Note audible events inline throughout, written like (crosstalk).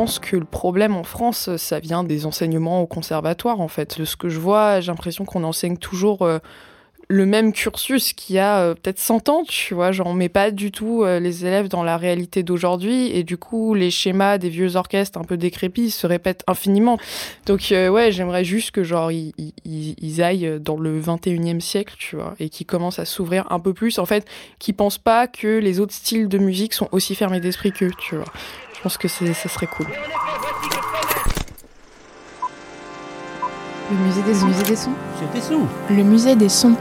Pense que le problème en France, ça vient des enseignements au conservatoire en fait. Ce que je vois, j'ai l'impression qu'on enseigne toujours. euh, le même cursus qu'il y a euh, peut-être 100 ans, tu vois, genre on met pas du tout euh, les élèves dans la réalité d'aujourd'hui et du coup les schémas des vieux orchestres un peu décrépits se répètent infiniment. Donc ouais, j'aimerais juste que genre ils aillent dans le 21e siècle, tu vois, et qu'ils commencent à s'ouvrir un peu plus en fait, qu'ils pensent pas que les autres styles de musique sont aussi fermés d'esprit qu'eux, tu vois. Je pense que ça serait cool. Le musée des, musée des sons. C'était sous. Le musée des sons.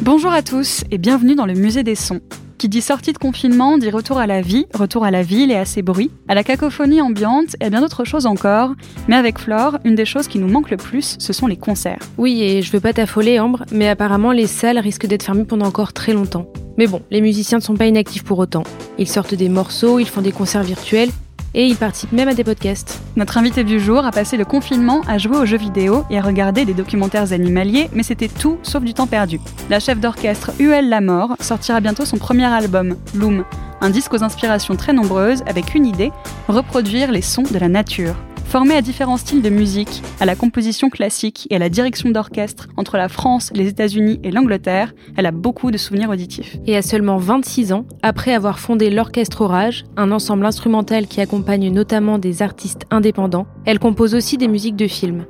Bonjour à tous et bienvenue dans le musée des sons. Qui dit sortie de confinement dit retour à la vie, retour à la ville et à ses bruits, à la cacophonie ambiante et à bien d'autres choses encore. Mais avec Flore, une des choses qui nous manque le plus, ce sont les concerts. Oui, et je veux pas t'affoler, Ambre, mais apparemment les salles risquent d'être fermées pendant encore très longtemps. Mais bon, les musiciens ne sont pas inactifs pour autant. Ils sortent des morceaux, ils font des concerts virtuels, et ils participent même à des podcasts. Notre invité du jour a passé le confinement à jouer aux jeux vidéo et à regarder des documentaires animaliers, mais c'était tout sauf du temps perdu. La chef d'orchestre UL Lamort sortira bientôt son premier album, Loom, un disque aux inspirations très nombreuses avec une idée, reproduire les sons de la nature. Formée à différents styles de musique, à la composition classique et à la direction d'orchestre entre la France, les États-Unis et l'Angleterre, elle a beaucoup de souvenirs auditifs. Et à seulement 26 ans, après avoir fondé l'Orchestre Orage, un ensemble instrumental qui accompagne notamment des artistes indépendants, elle compose aussi des musiques de films.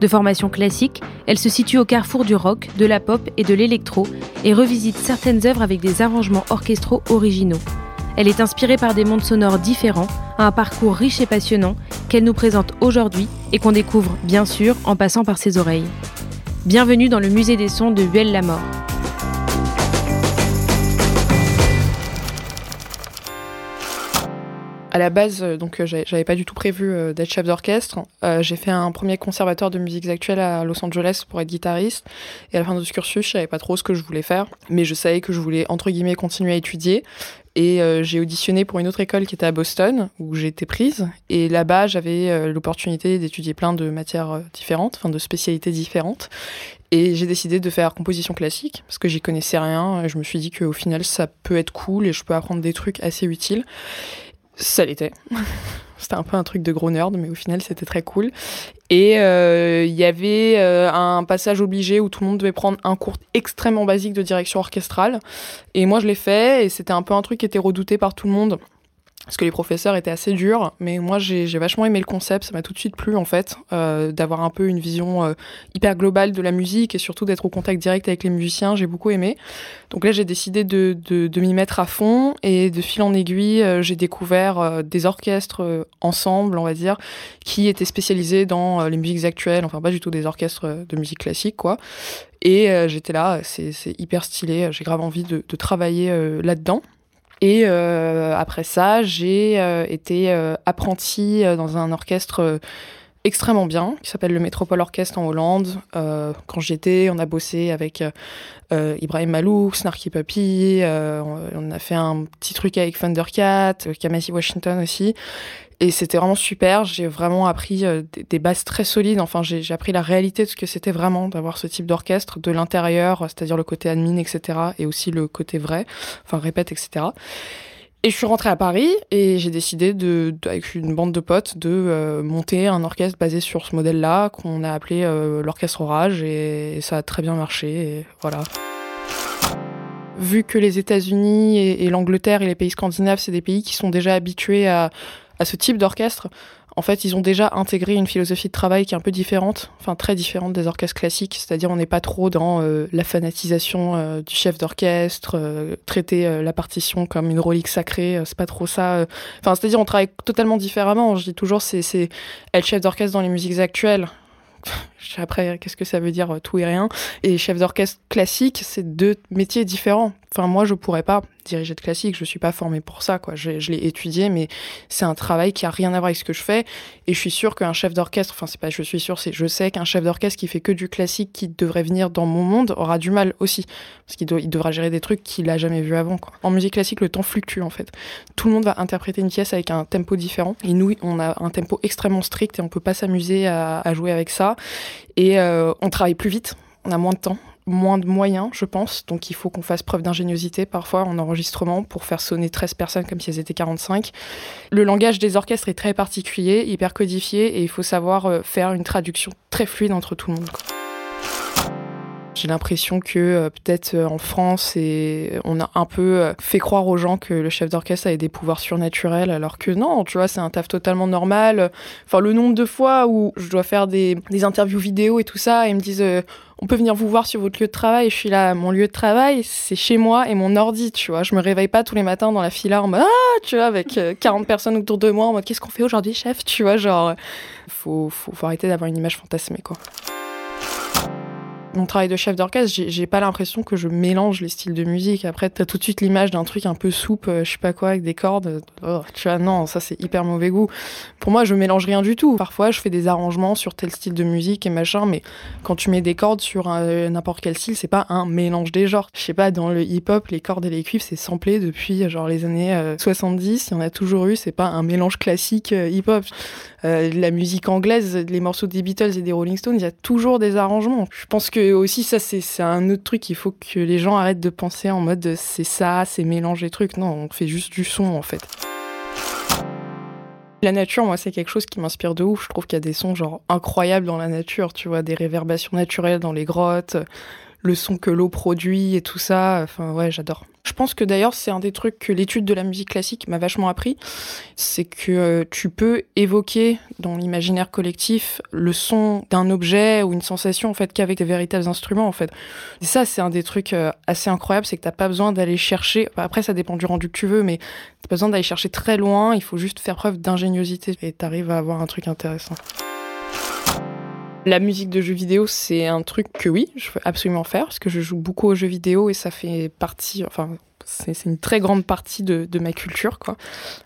De formation classique, elle se situe au carrefour du rock, de la pop et de l'électro et revisite certaines œuvres avec des arrangements orchestraux originaux. Elle est inspirée par des mondes sonores différents, a un parcours riche et passionnant qu'elle nous présente aujourd'hui et qu'on découvre bien sûr en passant par ses oreilles. Bienvenue dans le musée des sons de Huel la À la base, euh, donc euh, j'avais pas du tout prévu euh, d'être chef d'orchestre. J'ai fait un premier conservatoire de musiques actuelles à Los Angeles pour être guitariste. Et à la fin de ce cursus, je savais pas trop ce que je voulais faire, mais je savais que je voulais entre guillemets continuer à étudier. Et j'ai auditionné pour une autre école qui était à Boston, où j'ai été prise. Et là-bas, j'avais l'opportunité d'étudier plein de matières différentes, enfin de spécialités différentes. Et j'ai décidé de faire composition classique, parce que j'y connaissais rien. Et je me suis dit qu'au final, ça peut être cool et je peux apprendre des trucs assez utiles. Ça l'était. (laughs) C'était un peu un truc de gros nerd, mais au final, c'était très cool. Et euh, il y avait euh, un passage obligé où tout le monde devait prendre un cours extrêmement basique de direction orchestrale. Et moi, je l'ai fait, et c'était un peu un truc qui était redouté par tout le monde. Parce que les professeurs étaient assez durs, mais moi j'ai j'ai vachement aimé le concept, ça m'a tout de suite plu en fait, euh, d'avoir un peu une vision euh, hyper globale de la musique et surtout d'être au contact direct avec les musiciens, j'ai beaucoup aimé. Donc là j'ai décidé de, de, de m'y mettre à fond et de fil en aiguille euh, j'ai découvert euh, des orchestres euh, ensemble, on va dire, qui étaient spécialisés dans les musiques actuelles, enfin pas du tout des orchestres de musique classique quoi. Et j'étais là, c'est hyper stylé, j'ai grave envie de, de travailler là-dedans. Et euh, après ça, j'ai euh, été euh, apprentie euh, dans un orchestre euh, extrêmement bien, qui s'appelle le Métropole Orchestre en Hollande. Euh, quand j'y étais, on a bossé avec euh, Ibrahim Malouk, Snarky Puppy, euh, on, a fait un petit truc avec Thundercat, Kamasi Washington aussi. Et c'était vraiment super. J'ai vraiment appris euh, des, bases très solides. Enfin, j'ai appris la réalité de ce que c'était vraiment d'avoir ce type d'orchestre de l'intérieur, c'est-à-dire le côté admin, etc. Et aussi le côté vrai, enfin répète, etc. Et je suis rentrée à Paris et j'ai décidé de, avec une bande de potes de euh, monter un orchestre basé sur ce modèle-là qu'on a appelé euh, l'orchestre Orage et, ça a très bien marché. Et voilà. Vu que les États-Unis et, et l'Angleterre et les pays scandinaves, c'est des pays qui sont déjà habitués à, à ce type d'orchestre, en fait, ils ont déjà intégré une philosophie de travail qui est un peu différente, enfin très différente des orchestres classiques. C'est-à-dire, on n'est pas trop dans euh, la fanatisation euh, du chef d'orchestre, euh, traiter la partition comme une relique sacrée. c'est pas trop ça. Enfin, c'est-à-dire, on travaille totalement différemment. Je dis toujours, c'est c'est être chef d'orchestre dans les musiques actuelles. Après, qu'est-ce que ça veut dire tout et rien? Et chef d'orchestre classique, c'est deux métiers différents. Enfin, moi, je pourrais pas diriger de classique. Je suis pas formée pour ça, quoi. Je, l'ai étudié, mais c'est un travail qui a rien à voir avec ce que je fais. Et je suis sûre qu'un chef d'orchestre, enfin, c'est pas je suis sûre, c'est je sais qu'un chef d'orchestre qui fait que du classique, qui devrait venir dans mon monde, aura du mal aussi. Parce qu'il il devra gérer des trucs qu'il a jamais vu avant. En musique classique, le temps fluctue, en fait. Tout le monde va interpréter une pièce avec un tempo différent. Et nous, on a un tempo extrêmement strict et on peut pas s'amuser à, à jouer avec ça. Et euh, on travaille plus vite, on a moins de temps, moins de moyens, je pense. Donc il faut qu'on fasse preuve d'ingéniosité parfois en enregistrement pour faire sonner 13 personnes comme si elles étaient 45. Le langage des orchestres est très particulier, hyper codifié, et il faut savoir euh, faire une traduction très fluide entre tout le monde. J'ai l'impression que euh, peut-être euh, en France, on a un peu euh, fait croire aux gens que le chef d'orchestre avait des pouvoirs surnaturels, alors que non, tu vois, c'est un taf totalement normal. Enfin, le nombre de fois où je dois faire des, interviews vidéo et tout ça, ils me disent on peut venir vous voir sur votre lieu de travail. Je suis là, mon lieu de travail, c'est chez moi et mon ordi, tu vois. Je me réveille pas tous les matins dans la fila en mode ah, tu vois, avec euh, 40 personnes autour de moi en mode qu'est-ce qu'on fait aujourd'hui, chef, tu vois, genre faut, faut arrêter d'avoir une image fantasmée, quoi mon travail de chef d'orchestre, j'ai- pas l'impression que je mélange les styles de musique. Après, t'as tout de suite l'image d'un truc un peu soupe, euh, je sais pas quoi, avec des cordes. Oh, tu vois, non, ça c'est hyper mauvais goût. Pour moi, je mélange rien du tout. Parfois, je fais des arrangements sur tel style de musique et machin, mais quand tu mets des cordes sur euh, n'importe quel style, c'est pas un mélange des genres. Je sais pas, dans le hip-hop, les cordes et les cuivres, c'est samplé depuis euh, genre les années euh, 70. Il y en a toujours eu. C'est pas un mélange classique hip-hop. La musique anglaise, les morceaux des Beatles et des Rolling Stones, il y a toujours des arrangements. Je pense que aussi ça c'est un autre truc. Il faut que les gens arrêtent de penser en mode c'est ça, c'est mélanger trucs. Non, on fait juste du son en fait. La nature, moi, c'est quelque chose qui m'inspire de ouf. Je trouve qu'il y a des sons genre incroyables dans la nature. Tu vois, des réverbations naturelles dans les grottes, le son que l'eau produit et tout ça. Enfin, ouais, j'adore. Je pense que d'ailleurs, c'est un des trucs que l'étude de la musique classique m'a vachement appris. C'est que euh, tu peux évoquer dans l'imaginaire collectif le son d'un objet ou une sensation en fait qu'avec des véritables instruments en fait. Et ça, c'est un des trucs euh, assez incroyables, c'est que t'as pas besoin d'aller chercher. après, ça dépend du rendu que tu veux, mais t'as pas besoin d'aller chercher très loin. Il faut juste faire preuve d'ingéniosité et t'arrives à avoir un truc intéressant. La musique de jeux vidéo, c'est un truc que oui, je veux absolument faire parce que je joue beaucoup aux jeux vidéo et ça fait partie, enfin, c'est une très grande partie de, de ma culture, quoi.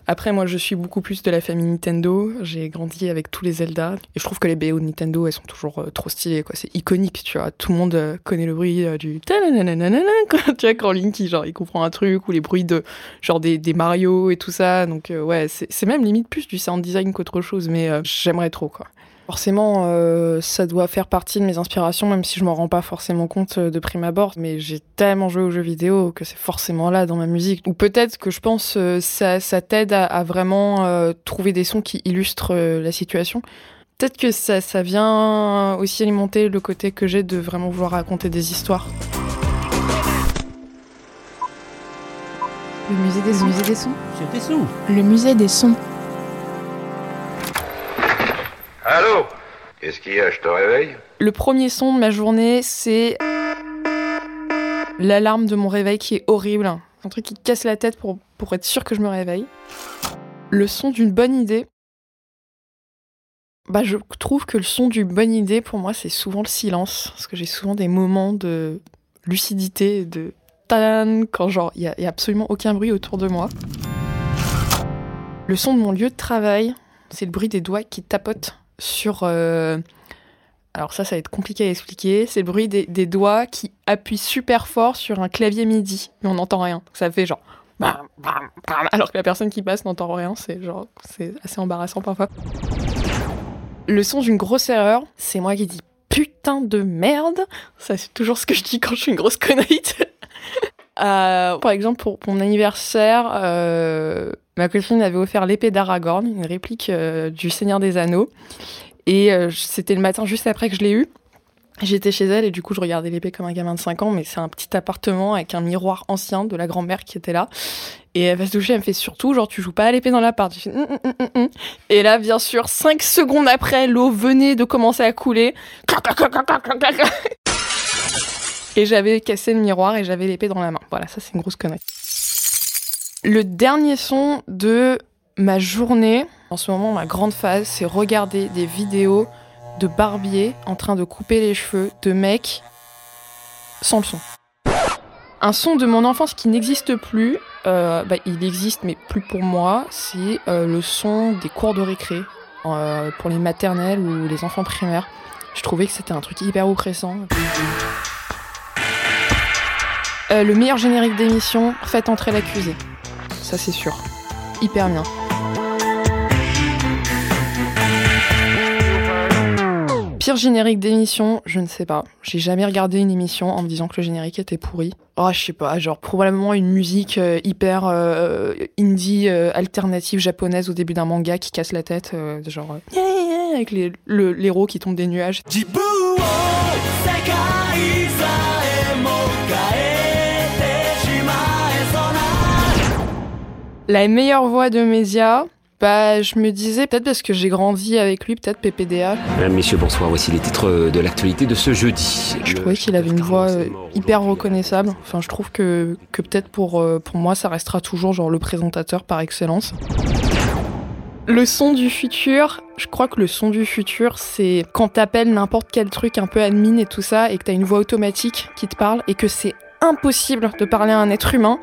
Après, moi, je suis beaucoup plus de la famille Nintendo. J'ai grandi avec tous les Zelda et je trouve que les BO de Nintendo, elles sont toujours euh, trop stylées, quoi. C'est iconique, tu vois. Tout le monde euh, connaît le bruit euh, du ta-na-na-na-na-na, (laughs) quoi. tu vois, quand Link, genre, il comprend un truc ou les bruits de, genre, des, des Mario et tout ça. Donc, ouais, c'est même limite plus du sound design qu'autre chose, mais j'aimerais trop, quoi. Forcément, euh, ça doit faire partie de mes inspirations, même si je m'en rends pas forcément compte euh, de prime abord. Mais j'ai tellement joué aux jeux vidéo que c'est forcément là dans ma musique. Ou peut-être que je pense euh, ça, ça t'aide à, à vraiment euh, trouver des sons qui illustrent euh, la situation. Peut-être que ça, ça vient aussi alimenter le côté que j'ai de vraiment vouloir raconter des histoires. Le musée des, le musée des sons. Le musée des sons. Allô? Qu'est-ce qu'il y a? Je te réveille? Le premier son de ma journée, c'est l'alarme de mon réveil qui est horrible. Un truc qui casse la tête pour, pour être sûr que je me réveille. Le son d'une bonne idée. Bah, je trouve que le son d'une bonne idée, pour moi, c'est souvent le silence. Parce que j'ai souvent des moments de lucidité, de tan, quand genre, il y, a- il y a absolument aucun bruit autour de moi. Le son de mon lieu de travail, c'est le bruit des doigts qui tapotent sur. euh, alors ça, ça va être compliqué à expliquer. C'est le bruit des, des doigts qui appuient super fort sur un clavier MIDI, mais on n'entend rien. Ça fait genre alors que la personne qui passe n'entend rien. C'est genre c'est assez embarrassant parfois. Le son d'une grosse erreur, c'est moi qui dis putain de merde. Ça c'est toujours ce que je dis quand je suis une grosse connerie. (laughs) Euh, par exemple, pour mon anniversaire, euh, ma copine avait offert l'épée d'Aragorn, une réplique euh, du Seigneur des Anneaux. Et euh, c'était le matin juste après que je l'ai eu. J'étais chez elle et du coup je regardais l'épée comme un gamin de 5 ans, mais c'est un petit appartement avec un miroir ancien de la grand-mère qui était là. Et elle va se toucher, elle me fait surtout, genre tu joues pas à l'épée dans l'appart. Hum, hum, hum, hum. Et là, bien sûr, 5 secondes après, l'eau venait de commencer à couler. Et j'avais cassé le miroir et j'avais l'épée dans la main. Voilà, ça c'est une grosse connerie. Le dernier son de ma journée, en ce moment, ma grande phase, c'est regarder des vidéos de barbier en train de couper les cheveux de mecs sans le son. Un son de mon enfance qui n'existe plus, euh, bah, il existe mais plus pour moi, c'est euh, le son des cours de récré euh, pour les maternelles ou les enfants primaires. Je trouvais que c'était un truc hyper oppressant. Le meilleur générique d'émission, faites entrer l'accusé. Ça c'est sûr. Hyper bien. Pire générique d'émission, je ne sais pas. J'ai jamais regardé une émission en me disant que le générique était pourri. Oh, je sais pas, genre probablement une musique euh, hyper euh, indie euh, alternative japonaise au début d'un manga qui casse la tête, euh, genre euh, avec les- le- l'héros qui tombe des nuages. La meilleure voix de Média, bah je me disais peut-être parce que j'ai grandi avec lui, peut-être PPDA. Mesdames, Messieurs, bonsoir. Voici les titres de l'actualité de ce jeudi. Je trouvais qu'il avait une voix euh, hyper reconnaissable. Enfin, je trouve que, que peut-être pour, euh, pour moi, ça restera toujours genre le présentateur par excellence. Le son du futur, je crois que le son du futur, c'est quand t'appelles n'importe quel truc un peu admin et tout ça, et que t'as une voix automatique qui te parle, et que c'est impossible de parler à un être humain.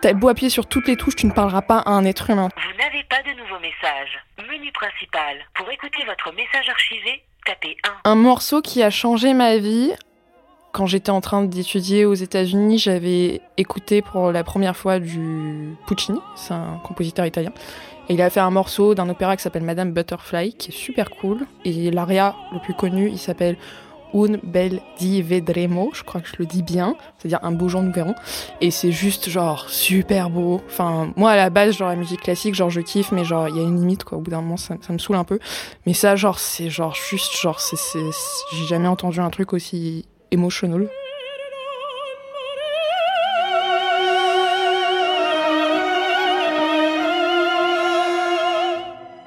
T'as beau appuyer sur toutes les touches, tu ne parleras pas à un être humain. Vous n'avez pas de nouveaux messages. Menu principal. Pour écouter votre message archivé, tapez 1. Un morceau qui a changé ma vie. Quand j'étais en train d'étudier aux États-Unis, j'avais écouté pour la première fois du Puccini, c'est un compositeur italien. Et il a fait un morceau d'un opéra qui s'appelle Madame Butterfly, qui est super cool. Et l'aria le plus connu, il s'appelle Un bel di vedremo, je crois que je le dis bien, c'est-à-dire un beau jour nous verrons. Et c'est juste genre super beau. Enfin, moi à la base, genre la musique classique, genre je kiffe, mais genre il y a une limite quoi. Au bout d'un moment, ça, ça me saoule un peu. Mais ça, genre c'est genre juste genre c'est j'ai jamais entendu un truc aussi emotional.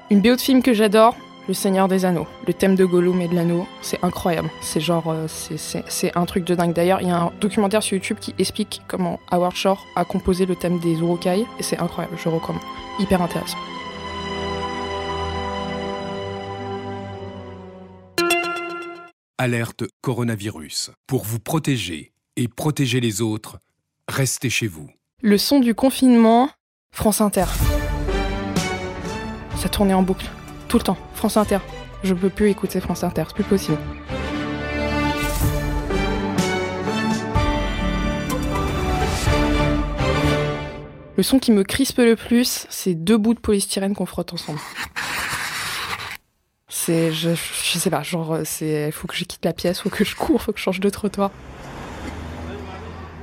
Une BO de film que j'adore, Le Seigneur des Anneaux. Le thème de Gollum et de l'anneau, c'est incroyable. C'est genre, euh, c'est- un truc de dingue. D'ailleurs, il y a un documentaire sur YouTube qui explique comment Howard Shore a composé le thème des Urukai, et c'est incroyable, je recommande. Hyper intéressant. Alerte coronavirus. Pour vous protéger et protéger les autres, restez chez vous. Le son du confinement, France Inter. Ça tournait en boucle, tout le temps. France Inter. Je peux plus écouter France Inter, c'est plus possible. Le son qui me crispe le plus, c'est deux bouts de polystyrène qu'on frotte ensemble. C'est, je, je sais pas, genre, c'est, faut que je quitte la pièce, faut que je cours, faut que je change de trottoir.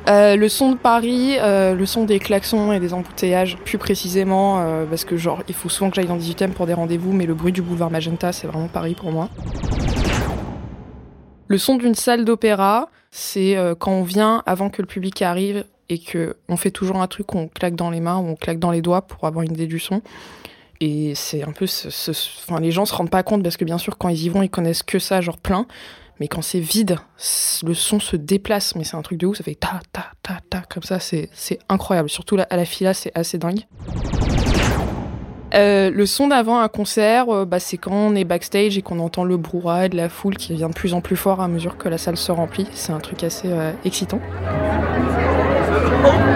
Euh, le son de Paris, euh, le son des klaxons et des embouteillages, plus précisément, euh, parce que genre, il faut souvent que j'aille dans le 18 e pour des rendez-vous, mais le bruit du boulevard Magenta, c'est vraiment Paris pour moi. Le son d'une salle d'opéra, c'est quand on vient avant que le public arrive et que on fait toujours un truc, on claque dans les mains ou on claque dans les doigts pour avoir une idée du son. Et c'est un peu, enfin, les gens se rendent pas compte parce que bien sûr, quand ils y vont, ils connaissent que ça, genre plein. Mais quand c'est vide, le son se déplace, mais c'est un truc de ouf, ça fait ta ta ta ta comme ça, c'est incroyable. Surtout à la fila, c'est assez dingue. Euh, le son d'avant un concert, euh, bah, c'est quand on est backstage et qu'on entend le brouhaha de la foule qui devient de plus en plus fort à mesure que la salle se remplit. C'est un truc assez euh, excitant.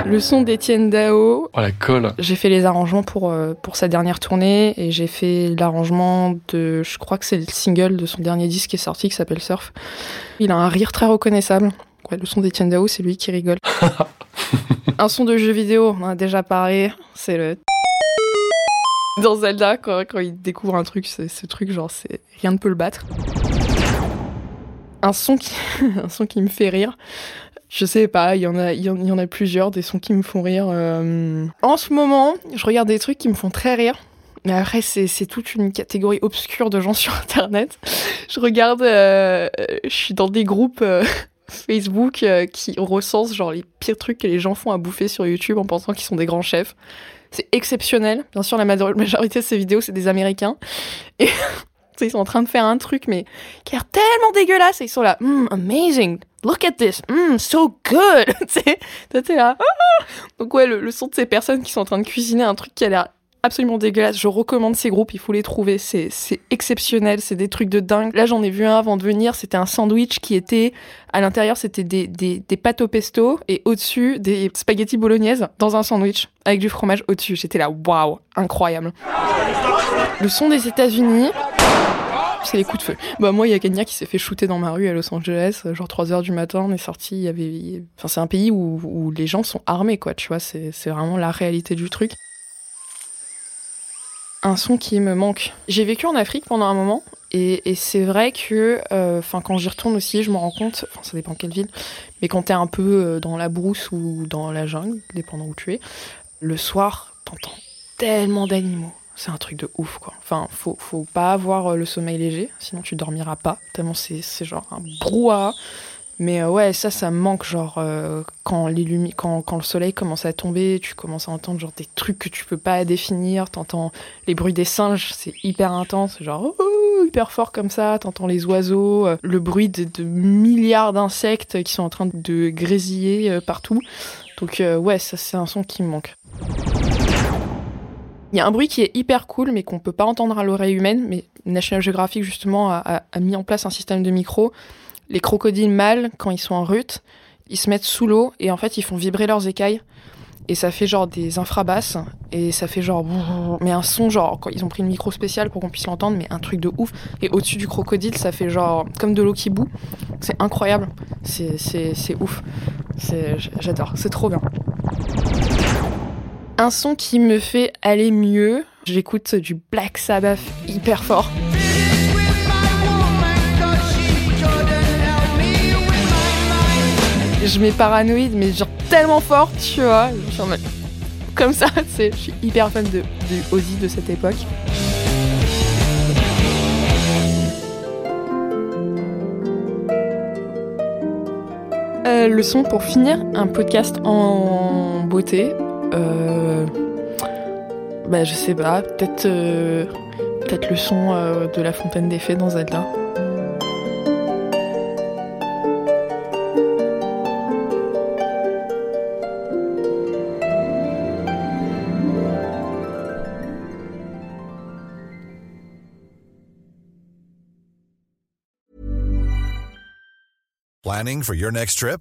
Le son d'Étienne Dao, Oh la colle. j'ai fait les arrangements pour, euh, pour sa dernière tournée et j'ai fait l'arrangement de, je crois que c'est le single de son dernier disque qui est sorti qui s'appelle Surf. Il a un rire très reconnaissable. Ouais, le son d'Etienne Dao, c'est lui qui rigole. (laughs) un son de jeu vidéo, on en a déjà parlé, c'est le (laughs) dans Zelda quand, quand il découvre un truc, c'est ce truc genre c'est rien ne peut le battre. Un son qui (laughs) un son qui me fait rire. Je sais pas, il y en a, y en, a plusieurs, des sons qui me font rire. euh. En ce moment, je regarde des trucs qui me font très rire. Mais après, c'est toute une catégorie obscure de gens (laughs) sur Internet. Je regarde, euh, je suis dans des groupes euh, (laughs) Facebook euh, qui recensent genre les pires trucs que les gens font à bouffer sur YouTube en pensant qu'ils sont des grands chefs. C'est exceptionnel. Bien sûr, la major- majorité de ces vidéos, c'est des Américains. Et (laughs) ils sont en train de faire un truc, mais qui a l'air tellement dégueulasse. Et ils sont là, Mm, amazing, look at this, Mm, so good. (laughs) toi, t'es là. Ah Donc ouais, le, son de ces personnes qui sont en train de cuisiner un truc qui a l'air absolument dégueulasses. Je recommande ces groupes, il faut les trouver. C'est c'est exceptionnel, c'est des trucs de dingue. Là, j'en ai vu un avant de venir. C'était un sandwich qui était à l'intérieur, c'était des, des, des pâtes au pesto et au-dessus des spaghettis bolognaises dans un sandwich avec du fromage au-dessus. J'étais là, waouh, incroyable. Le son des États-Unis, c'est les coups de feu. Bah moi, il y a Kenya qui s'est fait shooter dans ma rue à Los Angeles, euh, genre 3 heures du matin, on est sorti, il y avait... Enfin, c'est un pays où, les gens sont armés, quoi, tu vois, c'est vraiment la réalité du truc. Un son qui me manque. J'ai vécu en Afrique pendant un moment, et, c'est vrai que, euh, quand j'y retourne aussi, je me rends compte, enfin, ça dépend quelle ville, mais quand t'es un peu euh, dans la brousse ou dans la jungle, dépendant où tu es, le soir, t'entends tellement d'animaux. C'est un truc de ouf, quoi. Enfin, faut, faut pas avoir euh, le sommeil léger, sinon tu dormiras pas. Tellement c'est, c'est genre un brouhaha. Mais euh, ouais, ça, ça me manque, genre, euh, quand, quand, quand le soleil commence à tomber, tu commences à entendre genre des trucs que tu peux pas définir. T'entends les bruits des singes, c'est hyper intense, genre, oh, hyper fort comme ça. T'entends les oiseaux, euh, le bruit de, de milliards d'insectes qui sont en train de grésiller partout. Donc, ouais, ça, c'est un son qui me manque. Il y a un bruit qui est hyper cool, mais qu'on peut pas entendre à l'oreille humaine. Mais National Geographic, justement, a, mis en place un système de micro. Les crocodiles mâles, quand ils sont en rut, ils se mettent sous l'eau et en fait, ils font vibrer leurs écailles. Et ça fait genre des infrabasses. Et ça fait genre. Mais un son, genre. Ils ont pris une micro spéciale pour qu'on puisse l'entendre, mais un truc de ouf. Et au-dessus du crocodile, ça fait genre. Comme de l'eau qui bout. C'est incroyable. C'est ouf. J'adore. C'est trop bien. Un son qui me fait aller mieux, j'écoute du Black Sabbath hyper fort. Je mets paranoïde, mais genre tellement fort, tu vois. Comme ça, (laughs) je suis hyper fan de, de Ozzy de cette époque. Euh, le son pour finir, un podcast en beauté. Euh, bah, je sais pas, peut-être euh, peut-être le son euh, de la fontaine des fées dans Zelda. Planning for your next trip?